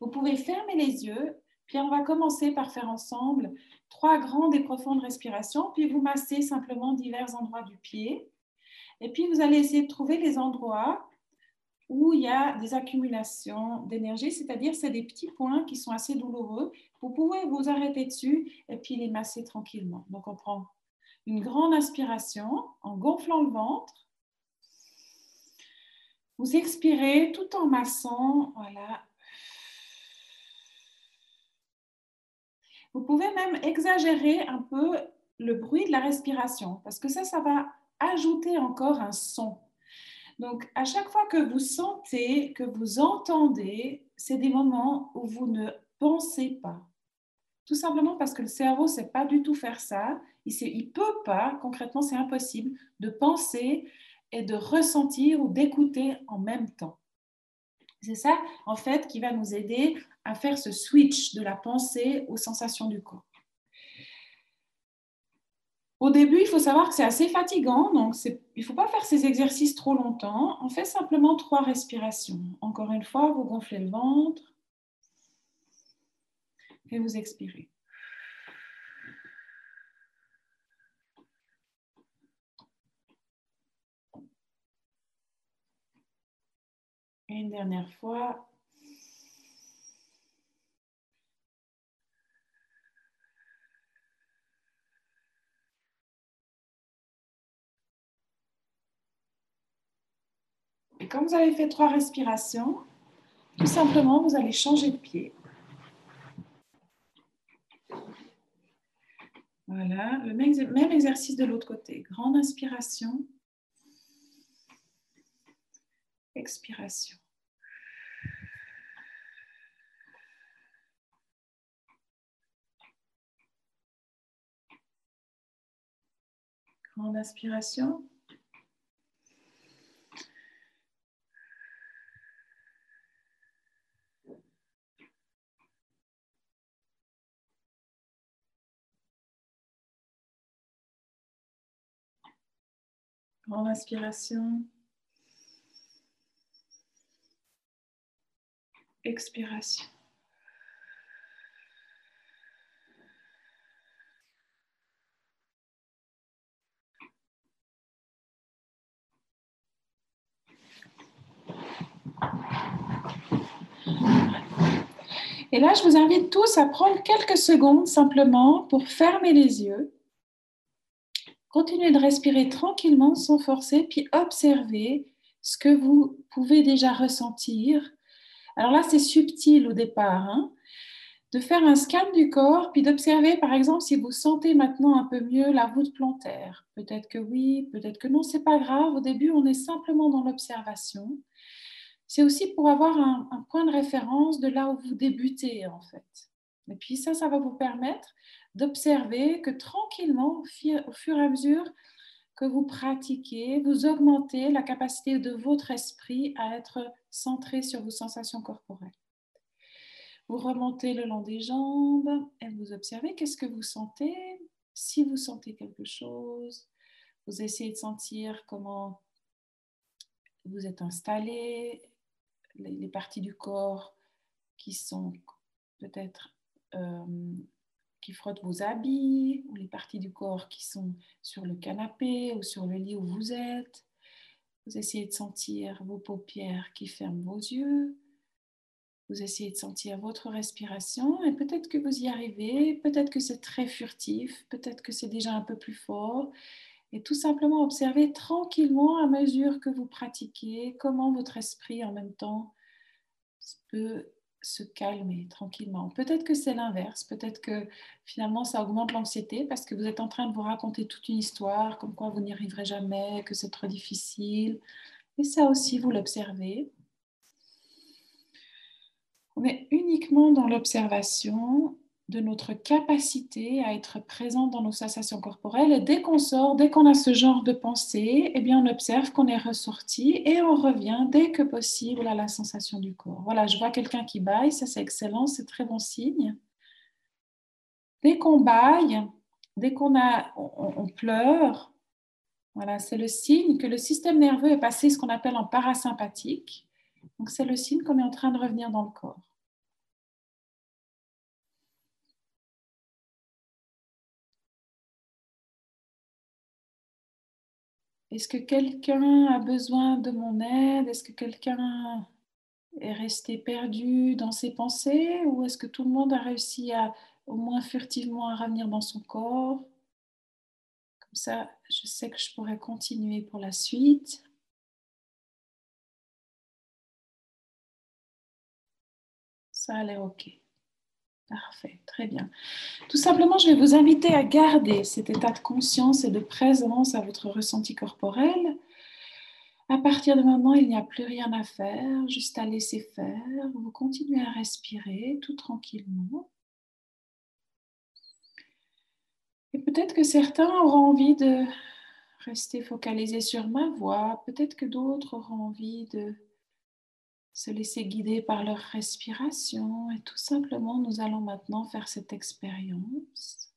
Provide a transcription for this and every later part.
Vous pouvez fermer les yeux, puis on va commencer par faire ensemble trois grandes et profondes respirations, puis vous massez simplement divers endroits du pied. Et puis vous allez essayer de trouver les endroits où il y a des accumulations d'énergie, c'est-à-dire c'est des petits points qui sont assez douloureux. Vous pouvez vous arrêter dessus et puis les masser tranquillement. Donc on prend une grande inspiration en gonflant le ventre. Vous expirez tout en massant, voilà. Vous pouvez même exagérer un peu le bruit de la respiration parce que ça, ça va ajouter encore un son. Donc, à chaque fois que vous sentez, que vous entendez, c'est des moments où vous ne pensez pas. Tout simplement parce que le cerveau ne sait pas du tout faire ça. Il ne peut pas, concrètement, c'est impossible, de penser et de ressentir ou d'écouter en même temps. C'est ça, en fait, qui va nous aider à faire ce switch de la pensée aux sensations du corps. Au début, il faut savoir que c'est assez fatigant, donc il ne faut pas faire ces exercices trop longtemps. On fait simplement trois respirations. Encore une fois, vous gonflez le ventre et vous expirez. Une dernière fois. Et quand vous avez fait trois respirations, tout simplement, vous allez changer de pied. Voilà, le même, même exercice de l'autre côté. Grande inspiration. Expiration. Grande inspiration. Grande inspiration. Expiration. Et là, je vous invite tous à prendre quelques secondes simplement pour fermer les yeux Continuez de respirer tranquillement sans forcer, puis observez ce que vous pouvez déjà ressentir. Alors là, c'est subtil au départ, hein. de faire un scan du corps, puis d'observer, par exemple, si vous sentez maintenant un peu mieux la voûte plantaire. Peut-être que oui, peut-être que non, c'est pas grave. Au début, on est simplement dans l'observation. C'est aussi pour avoir un, un point de référence de là où vous débutez, en fait. Et puis ça, ça va vous permettre d'observer que tranquillement, au fur et à mesure que vous pratiquez, vous augmentez la capacité de votre esprit à être centré sur vos sensations corporelles. Vous remontez le long des jambes et vous observez qu'est-ce que vous sentez. Si vous sentez quelque chose, vous essayez de sentir comment vous êtes installé, les, parties du corps qui sont peut-être qui frottent vos habits ou les parties du corps qui sont sur le canapé ou sur le lit où vous êtes. Vous essayez de sentir vos paupières qui ferment vos yeux. Vous essayez de sentir votre respiration et peut-être que vous y arrivez, peut-être que c'est très furtif, peut-être que c'est déjà un peu plus fort. Et tout simplement observer tranquillement à mesure que vous pratiquez comment votre esprit en même temps peut se calmer tranquillement. Peut-être que c'est l'inverse, peut-être que finalement ça augmente l'anxiété parce que vous êtes en train de vous raconter toute une histoire, comme quoi vous n'y arriverez jamais, que c'est trop difficile. Et ça aussi, vous l'observez. On est uniquement dans l'observation de notre capacité à être présent dans nos sensations corporelles. Et dès qu'on sort, dès qu'on a ce genre de pensée, eh bien, on observe qu'on est ressorti et on revient dès que possible à la sensation du corps. Voilà, je vois quelqu'un qui baille, ça c'est excellent, c'est très bon signe. Dès qu'on baille, dès qu'on a, on, pleure, voilà, c'est le signe que le système nerveux est passé ce qu'on appelle en parasympathique. Donc c'est le signe qu'on est en train de revenir dans le corps. Est-ce que quelqu'un a besoin de mon aide? Est-ce que quelqu'un est resté perdu dans ses pensées? Ou est-ce que tout le monde a réussi au moins furtivement à revenir dans son corps? Comme ça, je sais que je pourrais continuer pour la suite. Ça a l'air OK. Parfait, très bien. Tout simplement, je vais vous inviter à garder cet état de conscience et de présence à votre ressenti corporel. À partir de maintenant, il n'y a plus rien à faire, juste à laisser faire. Vous continuez à respirer tout tranquillement. Et peut-être que certains auront envie de rester focalisés sur ma voix, peut-être que d'autres auront envie de se laisser guider par leur respiration et tout simplement nous allons maintenant faire cette expérience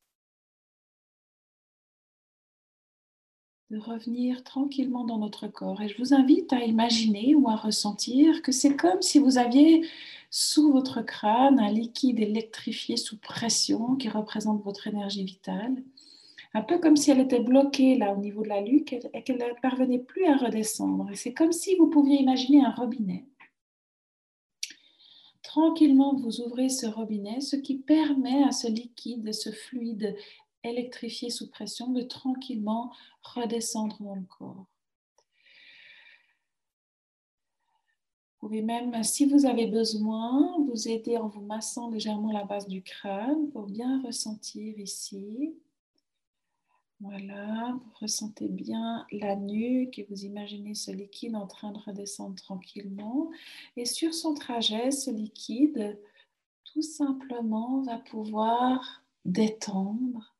de revenir tranquillement dans notre corps. Et je vous invite à imaginer ou à ressentir que c'est comme si vous aviez sous votre crâne un liquide électrifié sous pression qui représente votre énergie vitale. Un peu comme si elle était bloquée là au niveau de la nuque et qu'elle ne parvenait plus à redescendre. Et c'est comme si vous pouviez imaginer un robinet tranquillement vous ouvrez ce robinet, ce qui permet à ce liquide, ce fluide électrifié sous pression de tranquillement redescendre dans le corps. Vous pouvez même, si vous avez besoin, vous aider en vous massant légèrement la base du crâne pour bien ressentir ici voilà, vous ressentez bien la nuque et vous imaginez ce liquide en train de redescendre tranquillement. Et sur son trajet, ce liquide, tout simplement, va pouvoir détendre,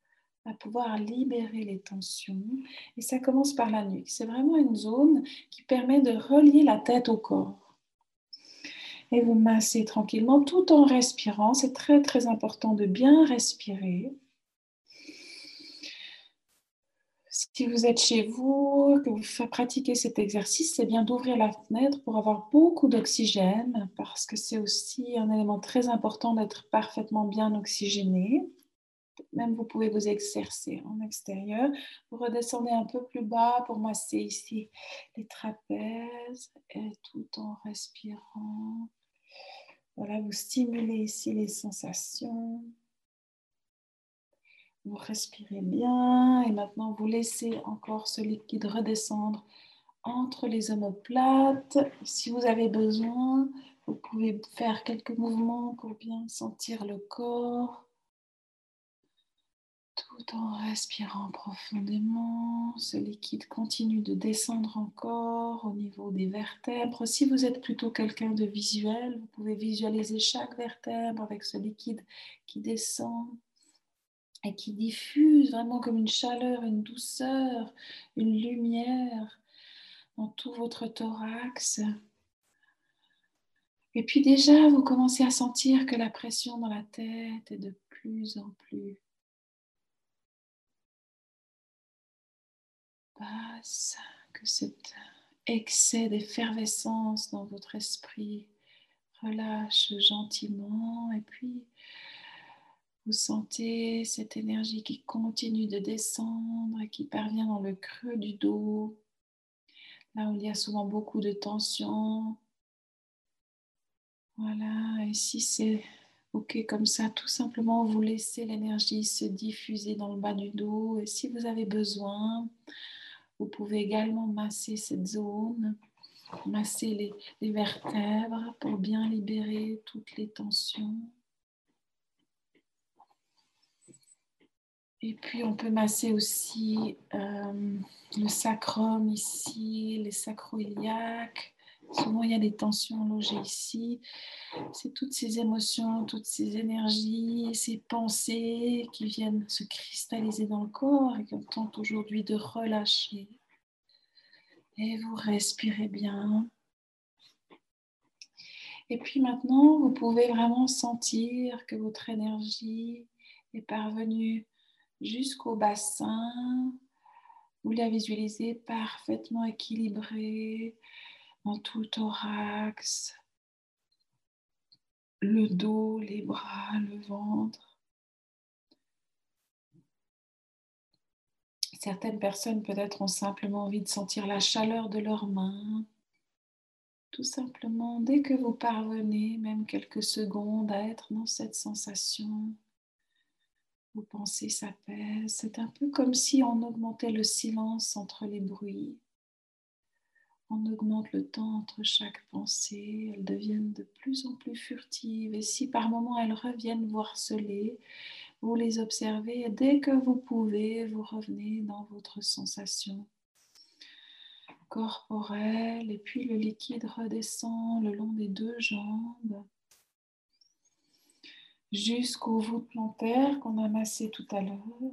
va pouvoir libérer les tensions. Et ça commence par la nuque. C'est vraiment une zone qui permet de relier la tête au corps. Et vous massez tranquillement tout en respirant. C'est très très important de bien respirer. Si vous êtes chez vous, que vous pratiquez cet exercice, c'est bien d'ouvrir la fenêtre pour avoir beaucoup d'oxygène parce que c'est aussi un élément très important d'être parfaitement bien oxygéné. Même vous pouvez vous exercer en extérieur. Vous redescendez un peu plus bas pour masser ici les trapèzes et tout en respirant. Voilà, vous stimulez ici les sensations. Vous respirez bien et maintenant vous laissez encore ce liquide redescendre entre les omoplates. Si vous avez besoin, vous pouvez faire quelques mouvements pour bien sentir le corps. Tout en respirant profondément, ce liquide continue de descendre encore au niveau des vertèbres. Si vous êtes plutôt quelqu'un de visuel, vous pouvez visualiser chaque vertèbre avec ce liquide qui descend et qui diffuse vraiment comme une chaleur, une douceur, une lumière dans tout votre thorax. Et puis déjà, vous commencez à sentir que la pression dans la tête est de plus en plus basse, que cet excès d'effervescence dans votre esprit relâche gentiment et puis vous sentez cette énergie qui continue de descendre qui parvient dans le creux du dos, là où il y a souvent beaucoup de tension. Voilà, et si c'est OK comme ça, tout simplement vous laissez l'énergie se diffuser dans le bas du dos. Et si vous avez besoin, vous pouvez également masser cette zone, masser les, les vertèbres pour bien libérer toutes les tensions. Et puis on peut masser aussi euh, le sacrum ici, les sacroiliaques. Souvent il y a des tensions logées ici. C'est toutes ces émotions, toutes ces énergies, ces pensées qui viennent se cristalliser dans le corps et qu'on tente aujourd'hui de relâcher. Et vous respirez bien. Et puis maintenant, vous pouvez vraiment sentir que votre énergie est parvenue jusqu'au bassin. Vous la visualisez parfaitement équilibrée dans tout thorax, le dos, les bras, le ventre. Certaines personnes peut-être ont simplement envie de sentir la chaleur de leurs mains. Tout simplement, dès que vous parvenez, même quelques secondes, à être dans cette sensation, vos pensées s'apaisent. C'est un peu comme si on augmentait le silence entre les bruits. On augmente le temps entre chaque pensée. Elles deviennent de plus en plus furtives. Et si par moments elles reviennent vous harceler, vous les observez et dès que vous pouvez, vous revenez dans votre sensation corporelle et puis le liquide redescend le long des deux jambes jusqu'au voûte plantaire qu'on a massé tout à l'heure.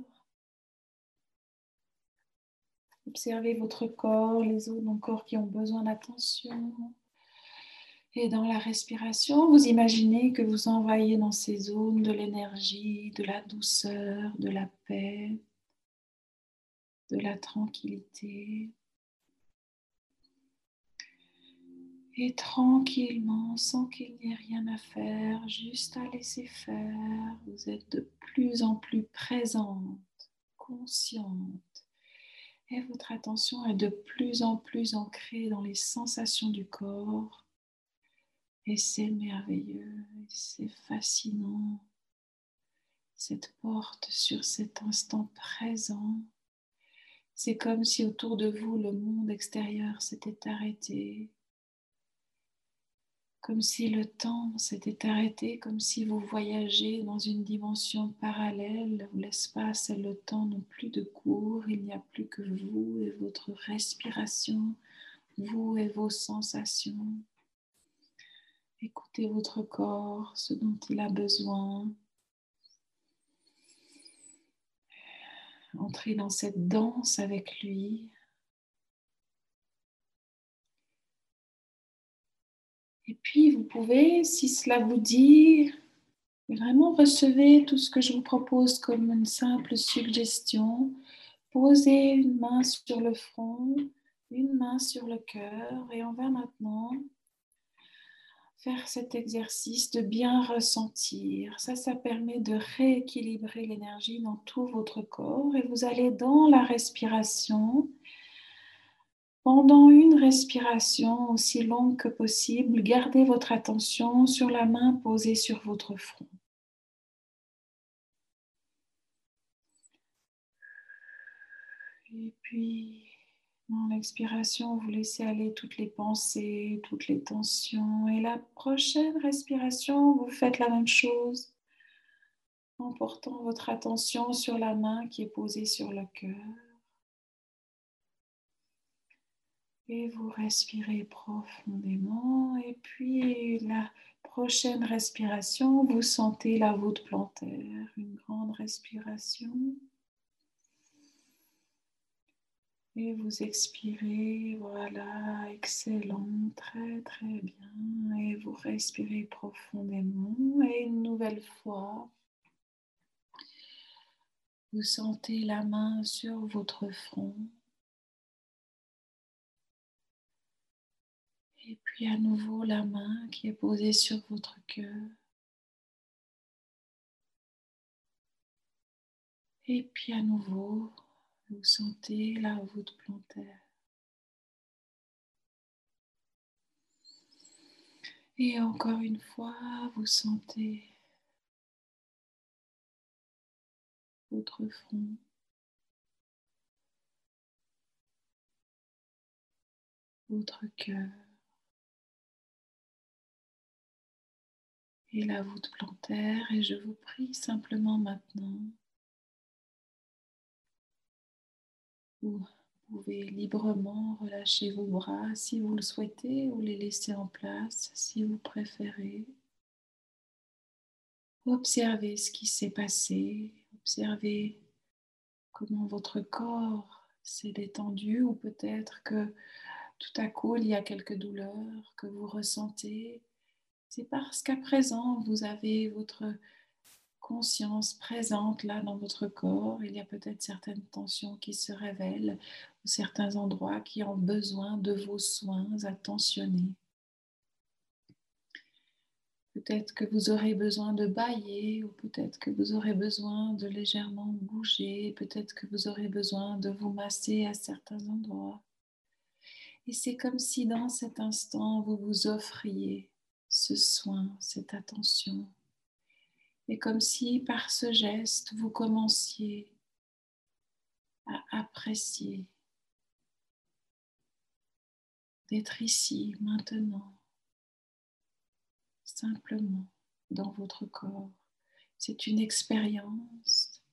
Observez votre corps, les zones encore qui ont besoin d'attention. Et dans la respiration, vous imaginez que vous envoyez dans ces zones de l'énergie, de la douceur, de la paix, de la tranquillité. Et tranquillement, sans qu'il n'y ait rien à faire, juste à laisser faire, vous êtes de plus en plus présente, consciente. Et votre attention est de plus en plus ancrée dans les sensations du corps. Et c'est merveilleux, c'est fascinant. Cette porte sur cet instant présent, c'est comme si autour de vous le monde extérieur s'était arrêté comme si le temps s'était arrêté, comme si vous voyagez dans une dimension parallèle où l'espace et le temps n'ont plus de cours, il n'y a plus que vous et votre respiration, vous et vos sensations. Écoutez votre corps, ce dont il a besoin. Entrez dans cette danse avec lui. Et puis, vous pouvez, si cela vous dit, vraiment recevez tout ce que je vous propose comme une simple suggestion. Posez une main sur le front, une main sur le cœur et on va maintenant faire cet exercice de bien ressentir. Ça, ça permet de rééquilibrer l'énergie dans tout votre corps et vous allez dans la respiration pendant une respiration aussi longue que possible, gardez votre attention sur la main posée sur votre front. Et puis, dans l'expiration, vous laissez aller toutes les pensées, toutes les tensions. Et la prochaine respiration, vous faites la même chose en portant votre attention sur la main qui est posée sur le cœur. Et vous respirez profondément. Et puis la prochaine respiration, vous sentez la voûte plantaire. Une grande respiration. Et vous expirez, voilà, excellent, très très bien. Et vous respirez profondément. Et une nouvelle fois, vous sentez la main sur votre front. Et puis à nouveau la main qui est posée sur votre cœur. Et puis à nouveau, vous sentez la voûte plantaire. Et encore une fois, vous sentez votre front. Votre cœur. Et la voûte plantaire et je vous prie simplement maintenant, vous pouvez librement relâcher vos bras si vous le souhaitez ou les laisser en place si vous préférez. Observez ce qui s'est passé, observez comment votre corps s'est détendu ou peut-être que tout à coup il y a quelques douleurs que vous ressentez c'est parce qu'à présent, vous avez votre conscience présente là dans votre corps. Il y a peut-être certaines tensions qui se révèlent ou certains endroits qui ont besoin de vos soins attentionnés. Peut-être que vous aurez besoin de bailler ou peut-être que vous aurez besoin de légèrement bouger, peut-être que vous aurez besoin de vous masser à certains endroits. Et c'est comme si dans cet instant, vous vous offriez ce soin, cette attention. Et comme si par ce geste, vous commenciez à apprécier d'être ici maintenant simplement dans votre corps. C'est une expérience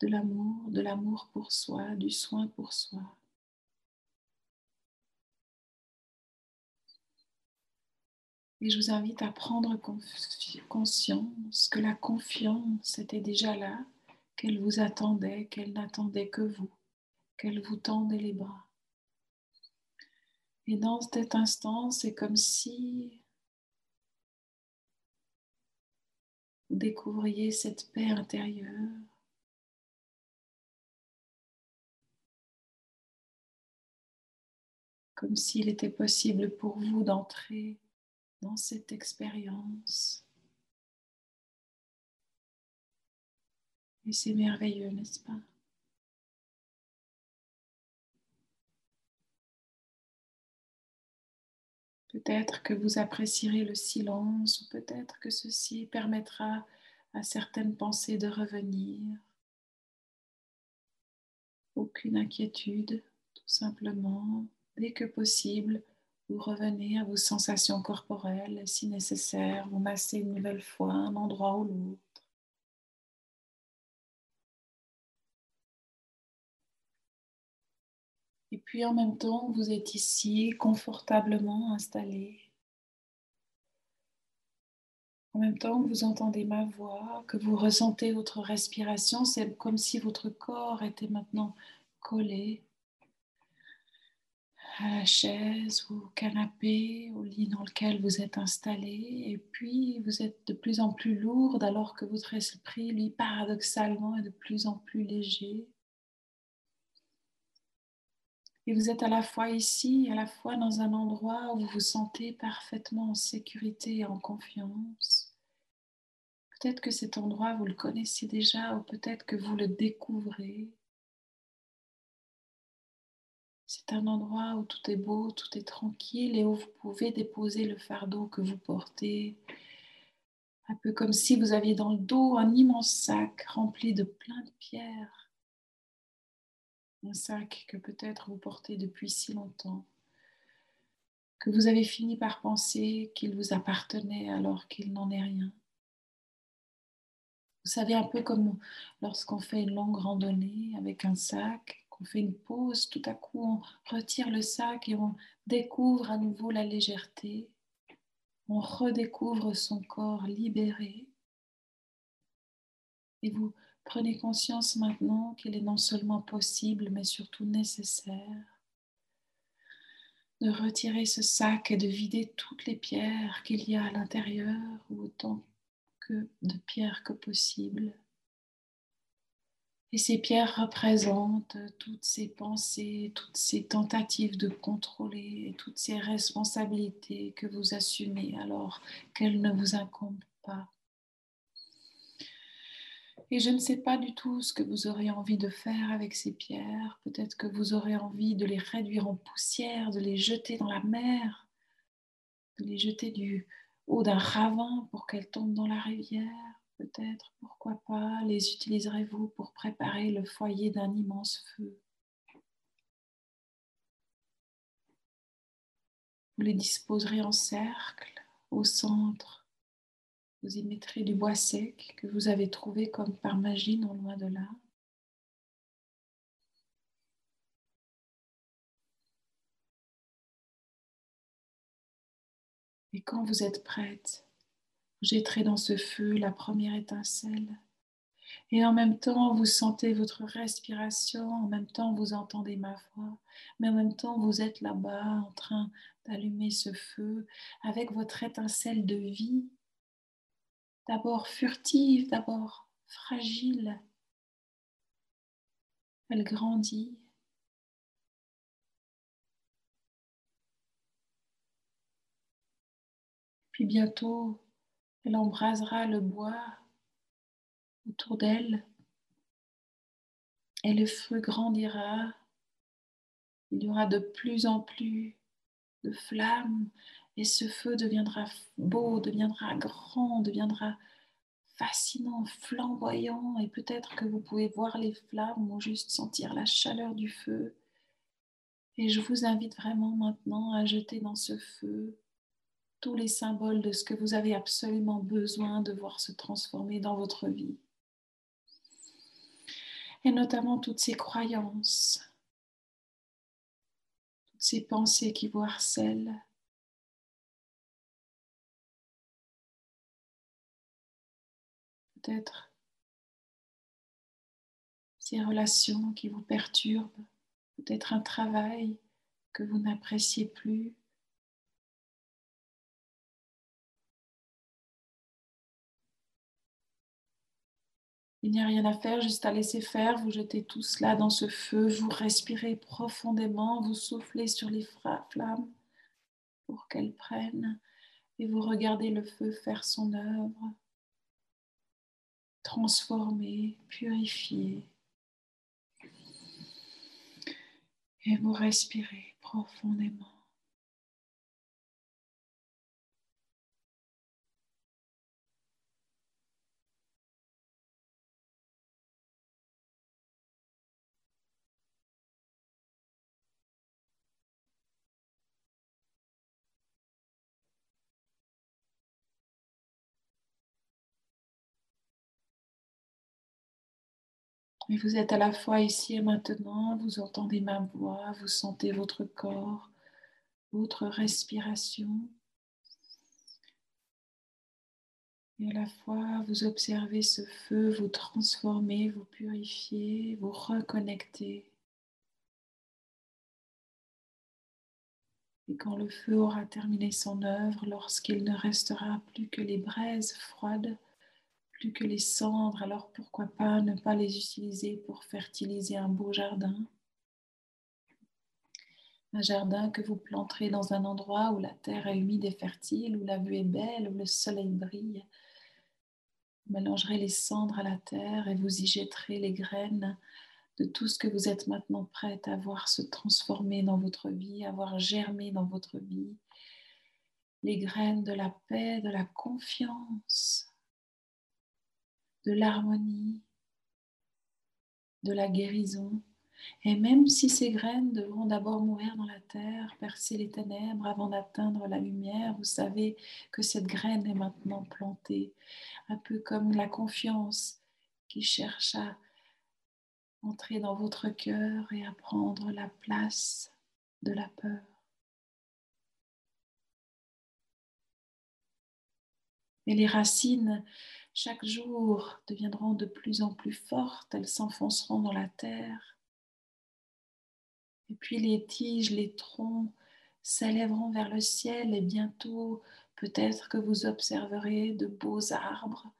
de l'amour, de l'amour pour soi, du soin pour soi. Et je vous invite à prendre conscience que la confiance était déjà là, qu'elle vous attendait, qu'elle n'attendait que vous, qu'elle vous tendait les bras. Et dans cet instant, c'est comme si vous découvriez cette paix intérieure. Comme s'il était possible pour vous d'entrer dans cette expérience. Et c'est merveilleux, n'est-ce pas? Peut-être que vous apprécierez le silence ou peut-être que ceci permettra à certaines pensées de revenir. Aucune inquiétude, tout simplement, dès que possible, vous revenez à vos sensations corporelles, si nécessaire, vous massez une nouvelle fois un endroit ou l'autre. Et puis en même temps, vous êtes ici confortablement installé. En même temps vous entendez ma voix, que vous ressentez votre respiration, c'est comme si votre corps était maintenant collé à la chaise ou au canapé, au lit dans lequel vous êtes installé. Et puis, vous êtes de plus en plus lourde alors que votre esprit, lui, paradoxalement, est de plus en plus léger. Et vous êtes à la fois ici, à la fois dans un endroit où vous vous sentez parfaitement en sécurité et en confiance. Peut-être que cet endroit, vous le connaissez déjà ou peut-être que vous le découvrez. C'est un endroit où tout est beau, tout est tranquille et où vous pouvez déposer le fardeau que vous portez. Un peu comme si vous aviez dans le dos un immense sac rempli de plein de pierres un sac que peut-être vous portez depuis si longtemps, que vous avez fini par penser qu'il vous appartenait alors qu'il n'en est rien. Vous savez, un peu comme lorsqu'on fait une longue randonnée avec un sac, qu'on fait une pause, tout à coup on retire le sac et on découvre à nouveau la légèreté, on redécouvre son corps libéré. Et vous Prenez conscience maintenant qu'il est non seulement possible, mais surtout nécessaire de retirer ce sac et de vider toutes les pierres qu'il y a à l'intérieur, ou autant que de pierres que possible. Et ces pierres représentent toutes ces pensées, toutes ces tentatives de contrôler, toutes ces responsabilités que vous assumez alors qu'elles ne vous incombent pas. Et je ne sais pas du tout ce que vous aurez envie de faire avec ces pierres. Peut-être que vous aurez envie de les réduire en poussière, de les jeter dans la mer, de les jeter du haut d'un ravin pour qu'elles tombent dans la rivière. Peut-être, pourquoi pas, les utiliserez-vous pour préparer le foyer d'un immense feu? Vous les disposerez en cercle au centre vous y mettrez du bois sec que vous avez trouvé comme par magie non loin de là. Et quand vous êtes prête, jetterez dans ce feu la première étincelle. Et en même temps, vous sentez votre respiration, en même temps, vous entendez ma voix, mais en même temps, vous êtes là-bas en train d'allumer ce feu avec votre étincelle de vie d'abord furtive, d'abord fragile. Elle grandit. Puis bientôt, elle embrasera le bois autour d'elle et le feu grandira. Il y aura de plus en plus de flammes et ce feu deviendra beau, deviendra grand, deviendra fascinant, flamboyant et peut-être que vous pouvez voir les flammes ou juste sentir la chaleur du feu. Et je vous invite vraiment maintenant à jeter dans ce feu tous les symboles de ce que vous avez absolument besoin de voir se transformer dans votre vie. Et notamment toutes ces croyances, toutes ces pensées qui vous harcèlent. Peut-être ces relations qui vous perturbent, peut-être un travail que vous n'appréciez plus, Il n'y a rien à faire, juste à laisser faire. Vous jetez tout cela dans ce feu, vous respirez profondément, vous soufflez sur les flammes pour qu'elles prennent et vous regardez le feu faire son œuvre, transformer, purifier. Et vous respirez profondément. Et vous êtes à la fois ici et maintenant, vous entendez ma voix, vous sentez votre corps, votre respiration. Et à la fois, vous observez ce feu vous transformer, vous purifier, vous reconnecter. Et quand le feu aura terminé son œuvre, lorsqu'il ne restera plus que les braises froides, plus que les cendres, alors pourquoi pas ne pas les utiliser pour fertiliser un beau jardin? Un jardin que vous planterez dans un endroit où la terre est humide et fertile, où la vue est belle, où le soleil brille. Vous mélangerez les cendres à la terre et vous y jetterez les graines de tout ce que vous êtes maintenant prête à voir se transformer dans votre vie, à voir germer dans votre vie. Les graines de la paix, de la confiance, de l'harmonie, de la guérison. Et même si ces graines devront d'abord mourir dans la terre, percer les ténèbres avant d'atteindre la lumière, vous savez que cette graine est maintenant plantée, un peu comme la confiance qui cherche à entrer dans votre cœur et à prendre la place de la peur. Et les racines chaque jour deviendront de plus en plus fortes, elles s'enfonceront dans la terre. Et puis les tiges, les troncs s'élèveront vers le ciel et bientôt peut-être que vous observerez de beaux arbres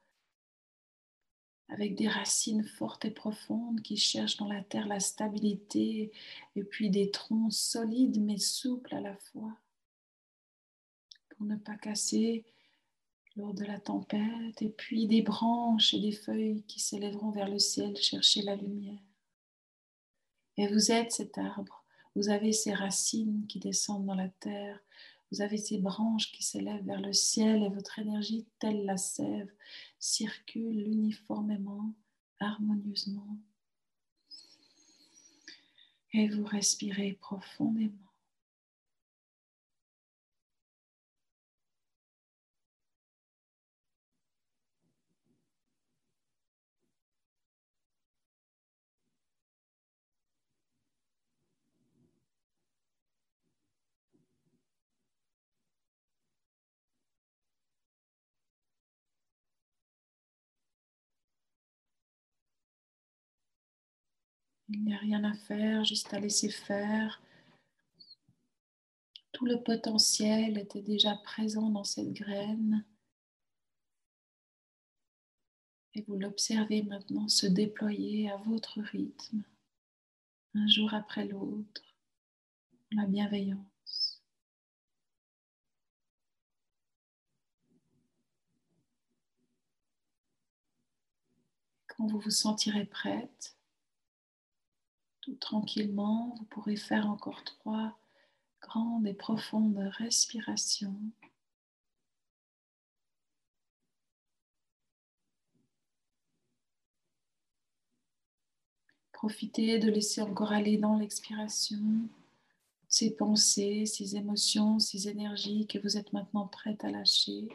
avec des racines fortes et profondes qui cherchent dans la terre la stabilité et puis des troncs solides mais souples à la fois pour ne pas casser lors de la tempête, et puis des branches et des feuilles qui s'élèveront vers le ciel chercher la lumière. Et vous êtes cet arbre, vous avez ces racines qui descendent dans la terre, vous avez ces branches qui s'élèvent vers le ciel et votre énergie, telle la sève, circule uniformément, harmonieusement. Et vous respirez profondément. Il n'y a rien à faire, juste à laisser faire. Tout le potentiel était déjà présent dans cette graine. Et vous l'observez maintenant se déployer à votre rythme, un jour après l'autre, la bienveillance. quand vous vous sentirez prête, tout tranquillement, vous pourrez faire encore trois grandes et profondes respirations. Profitez de laisser encore aller dans l'expiration ces pensées, ces émotions, ces énergies que vous êtes maintenant prête à lâcher.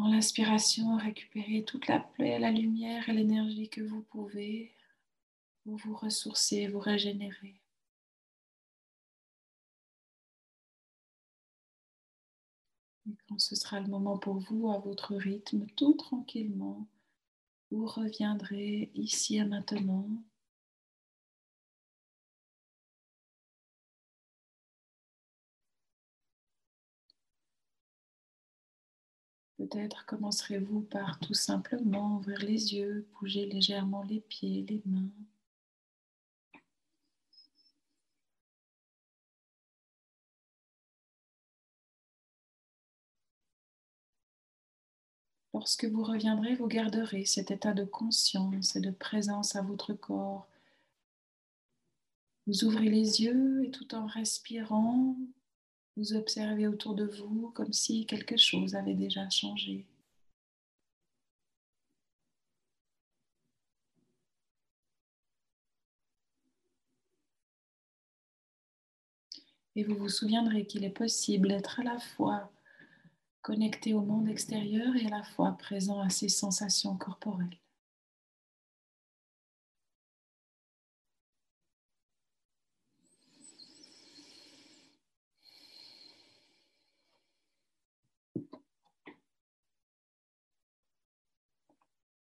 Dans l'inspiration, récupérez toute la paix, la lumière et l'énergie que vous pouvez pour vous ressourcer, vous régénérer. Et quand ce sera le moment pour vous, à votre rythme, tout tranquillement, vous reviendrez ici et maintenant. Peut-être commencerez-vous par tout simplement ouvrir les yeux, bouger légèrement les pieds, les mains. Lorsque vous reviendrez, vous garderez cet état de conscience et de présence à votre corps. Vous ouvrez les yeux et tout en respirant, vous observez autour de vous comme si quelque chose avait déjà changé. Et vous vous souviendrez qu'il est possible d'être à la fois connecté au monde extérieur et à la fois présent à ses sensations corporelles.